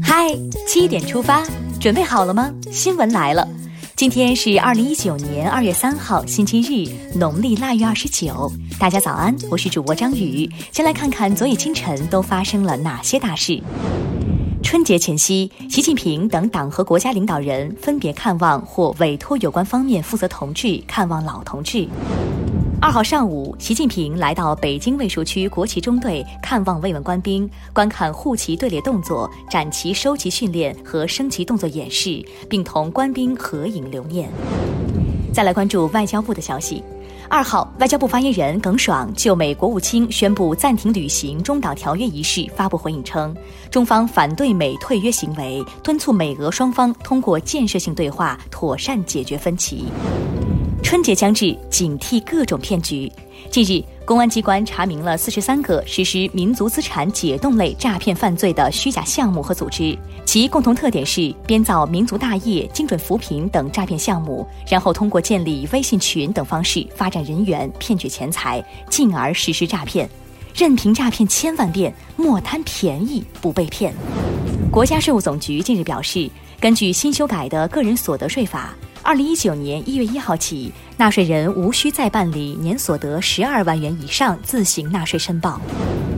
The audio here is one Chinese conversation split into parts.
嗨，七点出发，准备好了吗？新闻来了，今天是二零一九年二月三号，星期日，农历腊月二十九。大家早安，我是主播张宇。先来看看昨夜今晨都发生了哪些大事。春节前夕，习近平等党和国家领导人分别看望或委托有关方面负责同志看望老同志。二号上午，习近平来到北京卫戍区国旗中队看望慰问官兵，观看护旗队列动作、展旗收旗训练和升旗动作演示，并同官兵合影留念。再来关注外交部的消息。二号，外交部发言人耿爽就美国务卿宣布暂停履行中导条约一事发布回应称，中方反对美退约行为，敦促美俄双方通过建设性对话妥善解决分歧。春节将至，警惕各种骗局。近日，公安机关查明了四十三个实施民族资产解冻类诈骗犯罪的虚假项目和组织，其共同特点是编造民族大业、精准扶贫等诈骗项目，然后通过建立微信群等方式发展人员，骗取钱财，进而实施诈骗。任凭诈骗千万遍，莫贪便宜不被骗。国家税务总局近日表示，根据新修改的个人所得税法。二零一九年一月一号起，纳税人无需再办理年所得十二万元以上自行纳税申报。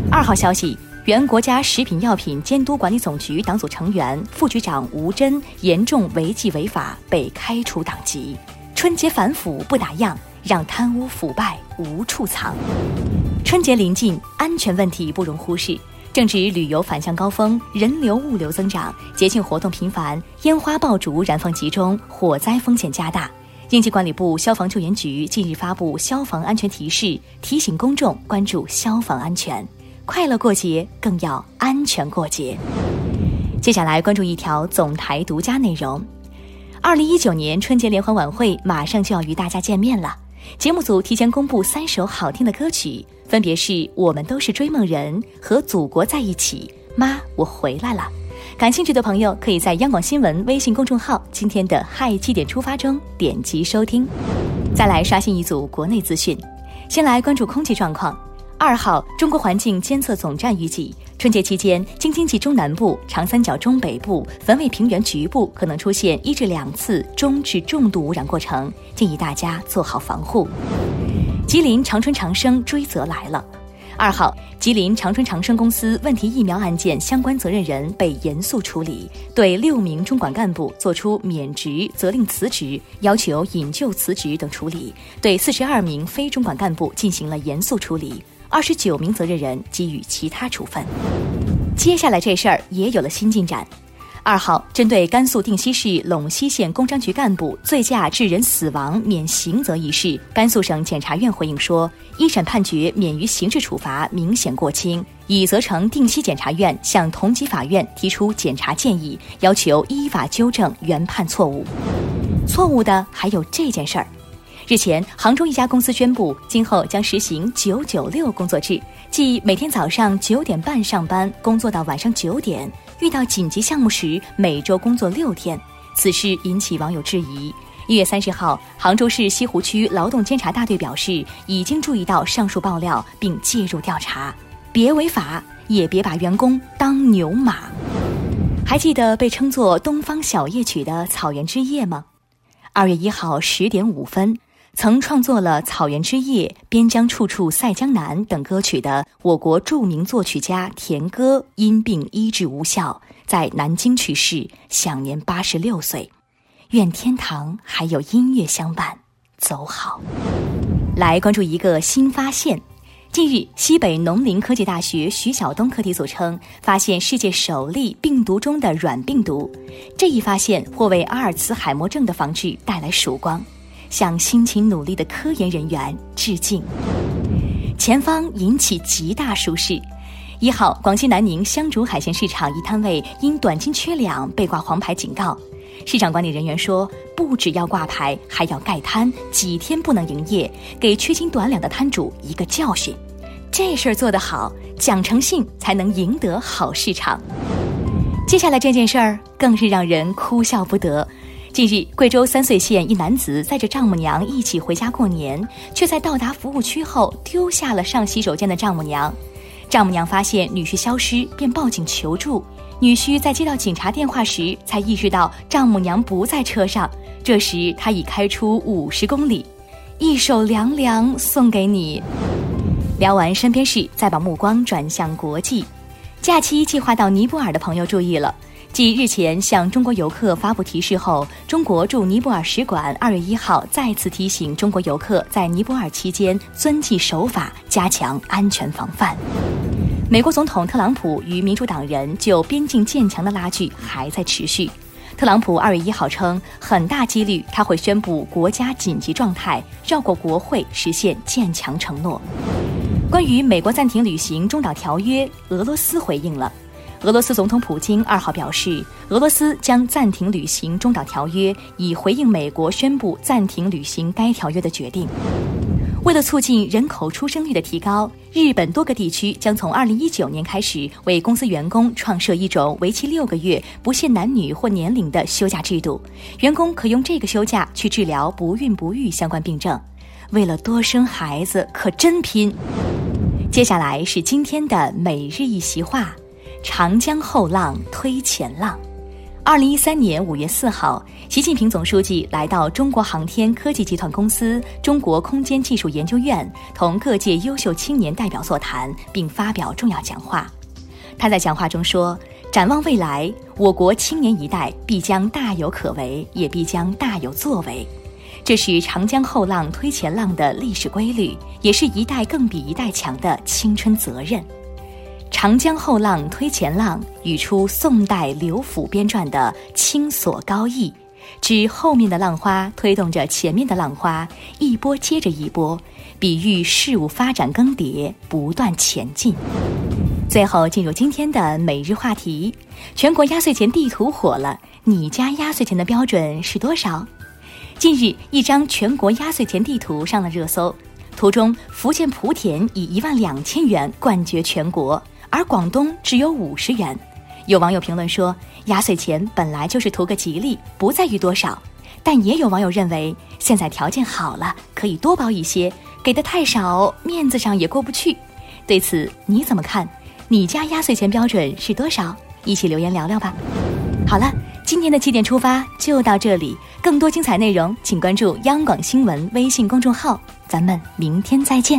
二号消息，原国家食品药品监督管理总局党组成员、副局长吴真严重违纪违法，被开除党籍。春节反腐不打烊，让贪污腐败无处藏。春节临近，安全问题不容忽视。正值旅游返乡高峰，人流物流增长，节庆活动频繁，烟花爆竹燃放集中，火灾风险加大。应急管理部消防救援局近日发布消防安全提示，提醒公众关注消防安全。快乐过节，更要安全过节。接下来关注一条总台独家内容：二零一九年春节联欢晚会马上就要与大家见面了。节目组提前公布三首好听的歌曲，分别是《我们都是追梦人》和《祖国在一起》。妈，我回来了。感兴趣的朋友可以在央广新闻微信公众号今天的嗨七点出发中点击收听。再来刷新一组国内资讯，先来关注空气状况。二号，中国环境监测总站预计，春节期间，京津冀中南部、长三角中北部、汾渭平原局部可能出现一至两次中至重度污染过程，建议大家做好防护。吉林长春长生追责来了。二号，吉林长春长生公司问题疫苗案件相关责任人被严肃处理，对六名中管干部作出免职、责令辞职、要求引咎辞职等处理，对四十二名非中管干部进行了严肃处理。二十九名责任人给予其他处分。接下来这事儿也有了新进展。二号，针对甘肃定西市陇西县工商局干部醉驾致人死亡免刑责一事，甘肃省检察院回应说，一审判决免于刑事处罚明显过轻，已责成定西检察院向同级法院提出检察建议，要求依法纠正原判错误。错误的还有这件事儿。日前，杭州一家公司宣布，今后将实行“九九六”工作制，即每天早上九点半上班，工作到晚上九点；遇到紧急项目时，每周工作六天。此事引起网友质疑。一月三十号，杭州市西湖区劳动监察大队表示，已经注意到上述爆料，并介入调查。别违法，也别把员工当牛马。还记得被称作“东方小夜曲”的《草原之夜》吗？二月一号十点五分。曾创作了《草原之夜》《边疆处处赛江南》等歌曲的我国著名作曲家田歌因病医治无效，在南京去世，享年八十六岁。愿天堂还有音乐相伴，走好。来关注一个新发现。近日，西北农林科技大学徐晓东课题组称，发现世界首例病毒中的软病毒。这一发现或为阿尔茨海默症的防治带来曙光。向辛勤努力的科研人员致敬。前方引起极大舒适。一号，广西南宁香竹海鲜市场一摊位因短斤缺两被挂黄牌警告。市场管理人员说，不只要挂牌，还要盖摊，几天不能营业，给缺斤短两的摊主一个教训。这事儿做得好，讲诚信才能赢得好市场。接下来这件事儿更是让人哭笑不得。近日，贵州三穗县一男子载着丈母娘一起回家过年，却在到达服务区后丢下了上洗手间的丈母娘。丈母娘发现女婿消失，便报警求助。女婿在接到警察电话时，才意识到丈母娘不在车上。这时他已开出五十公里，一首凉凉送给你。聊完身边事，再把目光转向国际。假期计划到尼泊尔的朋友注意了。继日前向中国游客发布提示后，中国驻尼泊尔使馆二月一号再次提醒中国游客在尼泊尔期间遵纪守法，加强安全防范。美国总统特朗普与民主党人就边境建墙的拉锯还在持续。特朗普二月一号称，很大几率他会宣布国家紧急状态，绕过国会实现建墙承诺。关于美国暂停履行中导条约，俄罗斯回应了。俄罗斯总统普京二号表示，俄罗斯将暂停履行中导条约，以回应美国宣布暂停履行该条约的决定。为了促进人口出生率的提高，日本多个地区将从二零一九年开始为公司员工创设一种为期六个月、不限男女或年龄的休假制度，员工可用这个休假去治疗不孕不育相关病症。为了多生孩子，可真拼！接下来是今天的每日一席话。长江后浪推前浪。二零一三年五月四号，习近平总书记来到中国航天科技集团公司中国空间技术研究院，同各界优秀青年代表座谈，并发表重要讲话。他在讲话中说：“展望未来，我国青年一代必将大有可为，也必将大有作为。这是长江后浪推前浪的历史规律，也是一代更比一代强的青春责任。”长江后浪推前浪，语出宋代刘府编撰的《青琐高义》，指后面的浪花推动着前面的浪花，一波接着一波，比喻事物发展更迭，不断前进。最后进入今天的每日话题：全国压岁钱地图火了，你家压岁钱的标准是多少？近日，一张全国压岁钱地图上了热搜，图中福建莆田以一万两千元冠绝全国。而广东只有五十元，有网友评论说，压岁钱本来就是图个吉利，不在于多少。但也有网友认为，现在条件好了，可以多包一些，给的太少，面子上也过不去。对此你怎么看？你家压岁钱标准是多少？一起留言聊聊吧。好了，今天的七点出发就到这里，更多精彩内容请关注央广新闻微信公众号，咱们明天再见。